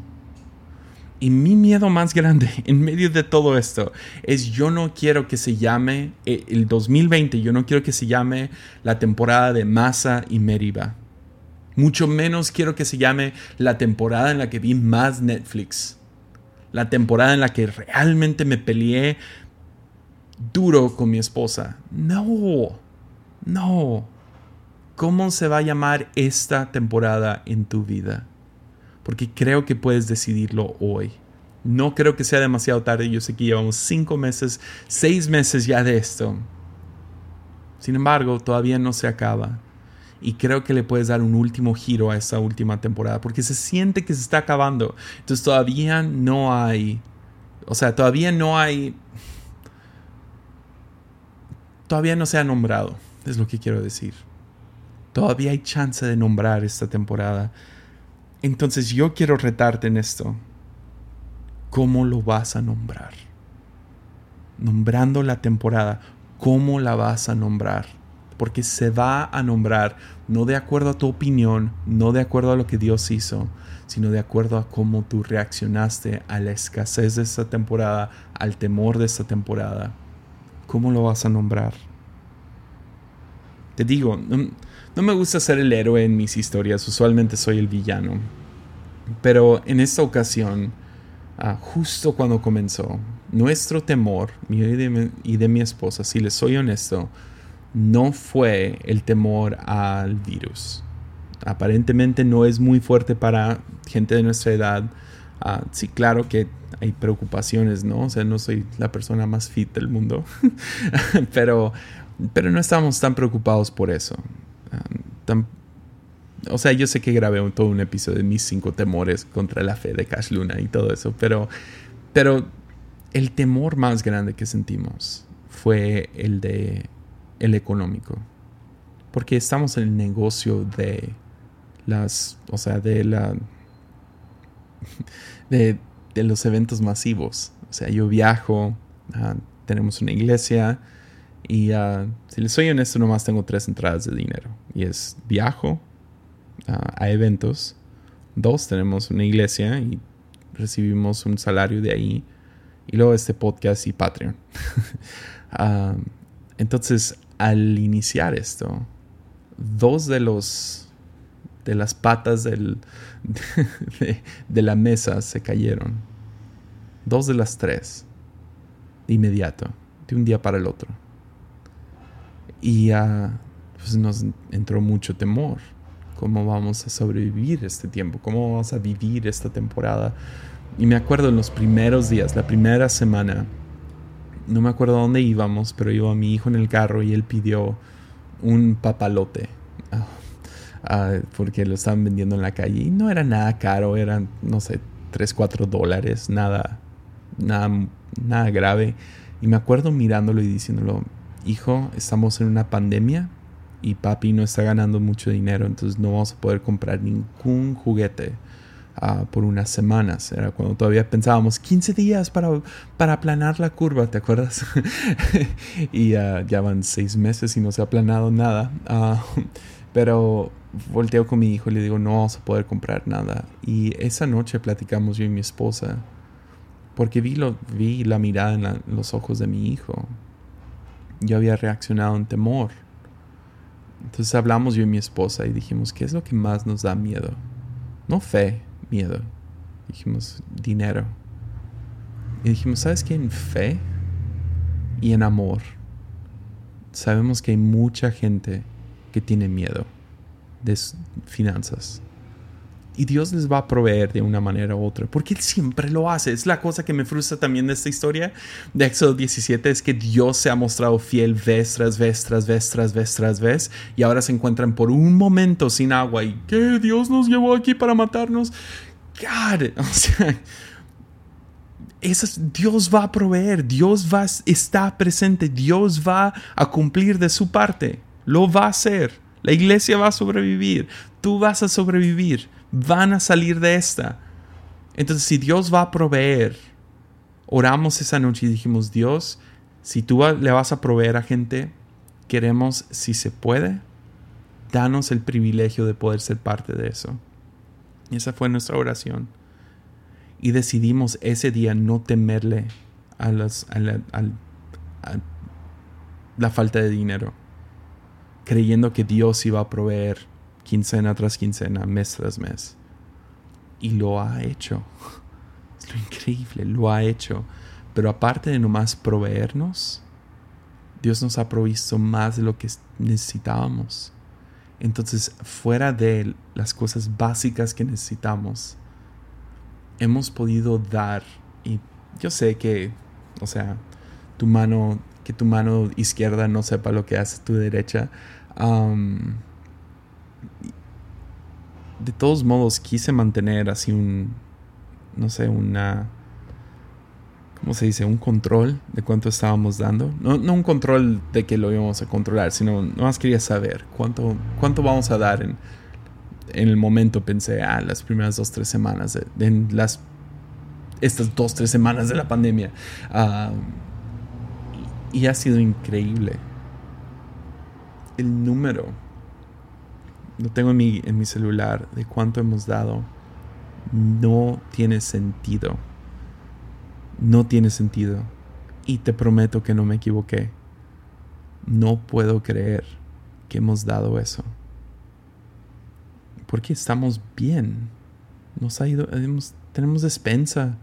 Y mi miedo más grande [laughs] en medio de todo esto es yo no quiero que se llame eh, el 2020, yo no quiero que se llame la temporada de Masa y Meriba. Mucho menos quiero que se llame la temporada en la que vi más Netflix. La temporada en la que realmente me peleé duro con mi esposa. No, no. ¿Cómo se va a llamar esta temporada en tu vida? porque creo que puedes decidirlo hoy. No creo que sea demasiado tarde. Yo sé que llevamos cinco meses, seis meses ya de esto. Sin embargo, todavía no se acaba. Y creo que le puedes dar un último giro a esta última temporada, porque se siente que se está acabando. Entonces todavía no hay, o sea, todavía no hay, todavía no se ha nombrado, es lo que quiero decir. Todavía hay chance de nombrar esta temporada entonces yo quiero retarte en esto. ¿Cómo lo vas a nombrar? Nombrando la temporada, ¿cómo la vas a nombrar? Porque se va a nombrar no de acuerdo a tu opinión, no de acuerdo a lo que Dios hizo, sino de acuerdo a cómo tú reaccionaste a la escasez de esta temporada, al temor de esta temporada, ¿cómo lo vas a nombrar? Te digo, no, me gusta ser el héroe en mis historias, usualmente soy el villano. Pero en esta ocasión, ah, justo cuando comenzó, nuestro temor, mío y de, y de mi esposa, si les soy honesto, no fue el temor al virus. Aparentemente no es muy fuerte para gente de nuestra edad. Ah, sí, claro que hay preocupaciones, ¿no? O sea, no soy la persona más fit del mundo, [laughs] pero, pero no estamos tan preocupados por eso. Ah, o sea, yo sé que grabé todo un episodio de mis cinco temores contra la fe de Cash Luna y todo eso, pero, pero el temor más grande que sentimos fue el de el económico, porque estamos en el negocio de las, o sea, de la [laughs] de, los eventos masivos. O sea, yo viajo, ah, tenemos una iglesia y uh, si les soy honesto, nomás tengo tres entradas de dinero. Y es viajo ah, a eventos. Dos, tenemos una iglesia y recibimos un salario de ahí. Y luego este podcast y Patreon. [laughs] entonces, al iniciar esto, dos de los de las patas [laughs] de, la mesa se cayeron. Dos de las tres. De inmediato. De un día para el otro. Y pues nos entró mucho temor. ¿Cómo vamos a sobrevivir este tiempo? ¿Cómo vamos a vivir esta temporada? Y me acuerdo en los primeros días, la primera semana, no me acuerdo dónde íbamos, pero iba mi hijo en el carro y él pidió un papalote. Ah, Ah, porque lo estaban vendiendo en la calle y no era nada caro, eran, no sé, 3, 4 dólares, nada, nada, nada grave. Y me acuerdo mirándolo y diciéndolo, hijo, estamos en una pandemia y papi no está ganando mucho dinero, entonces no vamos a poder comprar ningún juguete uh, por unas semanas. Era cuando todavía pensábamos 15 días para, para aplanar la curva, ¿te acuerdas? [laughs] y uh, ya van 6 meses y no se ha aplanado nada. Uh, pero volteo con mi hijo y le digo, no vamos a poder comprar nada. Y esa noche platicamos yo y mi esposa, porque vi, lo, vi la mirada en, los ojos de mi hijo. Yo había reaccionado en temor. Entonces hablamos yo y mi esposa y dijimos, ¿qué es lo que más nos da miedo? No fe, miedo. Dijimos, dinero. Y dijimos, ¿sabes qué? En fe y en amor. Sabemos que hay mucha gente que tiene miedo de finanzas. Y Dios les va a proveer de una manera u otra, porque Él siempre lo hace. Es la cosa que me frustra también de esta historia de Éxodo 17, es que Dios se ha mostrado fiel vez tras vez, tras vez, tras vez, tras vez, y ahora se encuentran por un momento sin agua y que Dios nos llevó aquí para matarnos. God, [laughs] o sea, Dios va a proveer, Dios va, está presente, Dios va a cumplir de su parte, lo va a hacer. La iglesia va a sobrevivir. Tú vas a sobrevivir. Van a salir de esta. Entonces, si Dios va a proveer, oramos esa noche y dijimos, Dios, si tú le vas a proveer a gente, queremos, si se puede, danos el privilegio de poder ser parte de eso. Y esa fue nuestra oración. Y decidimos ese día no temerle a, las, a la falta de dinero creyendo que Dios iba a proveer quincena tras quincena, mes tras mes. Y lo ha hecho. Es lo increíble, lo ha hecho. Pero aparte de nomás proveernos, Dios nos ha provisto más de lo que necesitábamos. Entonces, fuera de las cosas básicas que necesitamos, hemos podido dar. Y yo sé que, o sea, tu mano, que tu mano izquierda no sepa lo que hace tu derecha, de todos modos, quise mantener así un, no sé, una, ¿cómo se dice? Un control de cuánto estábamos dando. No, un control de que lo íbamos a controlar, sino más quería saber cuánto, cuánto vamos a dar en, en el momento. Pensé, ah, las primeras dos, tres semanas, de, en las, estas dos, tres semanas de la pandemia. y ha sido increíble el número, lo tengo en mi, en mi celular, de cuánto hemos dado, no tiene sentido. No tiene sentido. Y te prometo que no me equivoqué. no puedo creer que hemos dado eso. Porque estamos bien. Nos ha ido, tenemos despensa.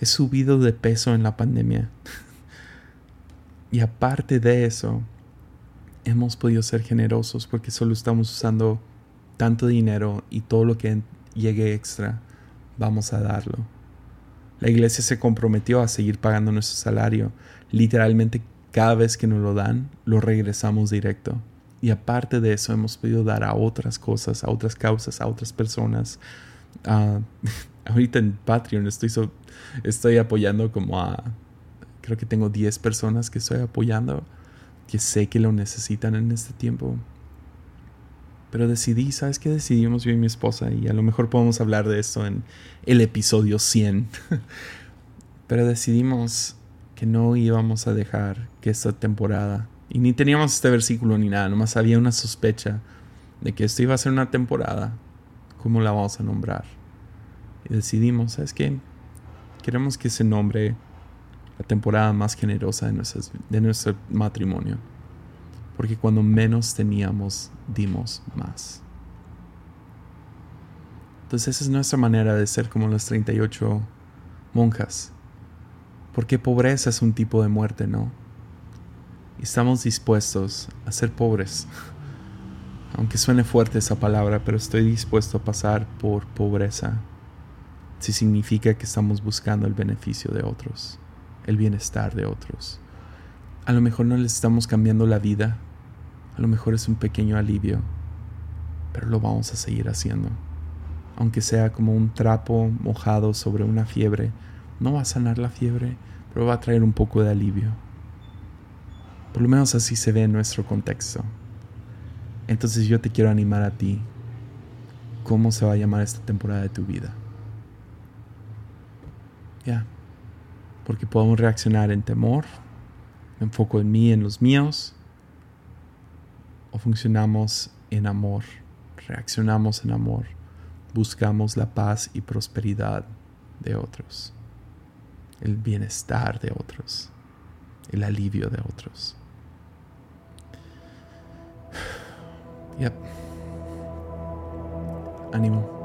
He subido de peso en la pandemia. [laughs] y aparte de eso, hemos podido ser generosos porque solo estamos usando tanto dinero y todo lo que llegue extra, vamos a darlo. La iglesia se comprometió a seguir pagando nuestro salario. Literalmente cada vez que nos lo dan, lo regresamos directo. Y aparte de eso, hemos podido dar a otras cosas, a otras causas, a otras personas. Uh, [laughs] ahorita en Patreon estoy, estoy apoyando como a, creo que tengo 10 personas que estoy apoyando, que sé que lo necesitan en este tiempo. Pero decidí, ¿sabes qué? Decidimos yo y mi esposa y a lo mejor podemos hablar de esto en el episodio 100. [laughs] Pero decidimos que no íbamos a dejar que esta temporada, y ni teníamos este versículo ni nada, nomás había una sospecha de que esto iba a ser una temporada, ¿cómo la vamos a nombrar? Y decidimos, ¿sabes qué? Queremos que se nombre la temporada más generosa de, de nuestro matrimonio. Porque cuando menos teníamos, dimos más. Entonces esa es nuestra manera de ser como las 38 monjas. Porque pobreza es un tipo de muerte, ¿no? Y estamos dispuestos a ser pobres. Aunque suene fuerte esa palabra, pero estoy dispuesto a pasar por pobreza si significa que estamos buscando el beneficio de otros, el bienestar de otros. A lo mejor no les estamos cambiando la vida, a lo mejor es un pequeño alivio, pero lo vamos a seguir haciendo. Aunque sea como un trapo mojado sobre una fiebre, no va a sanar la fiebre, pero va a traer un poco de alivio. Por lo menos así se ve en nuestro contexto. Entonces yo te quiero animar a ti. ¿Cómo se va a llamar esta temporada de tu vida? Ya. Porque podemos reaccionar en temor, me enfoco en mí, en los míos, o funcionamos en amor, reaccionamos en amor, buscamos la paz y prosperidad de otros el bienestar de otros, el alivio de otros. [sighs] Yep. Ánimo.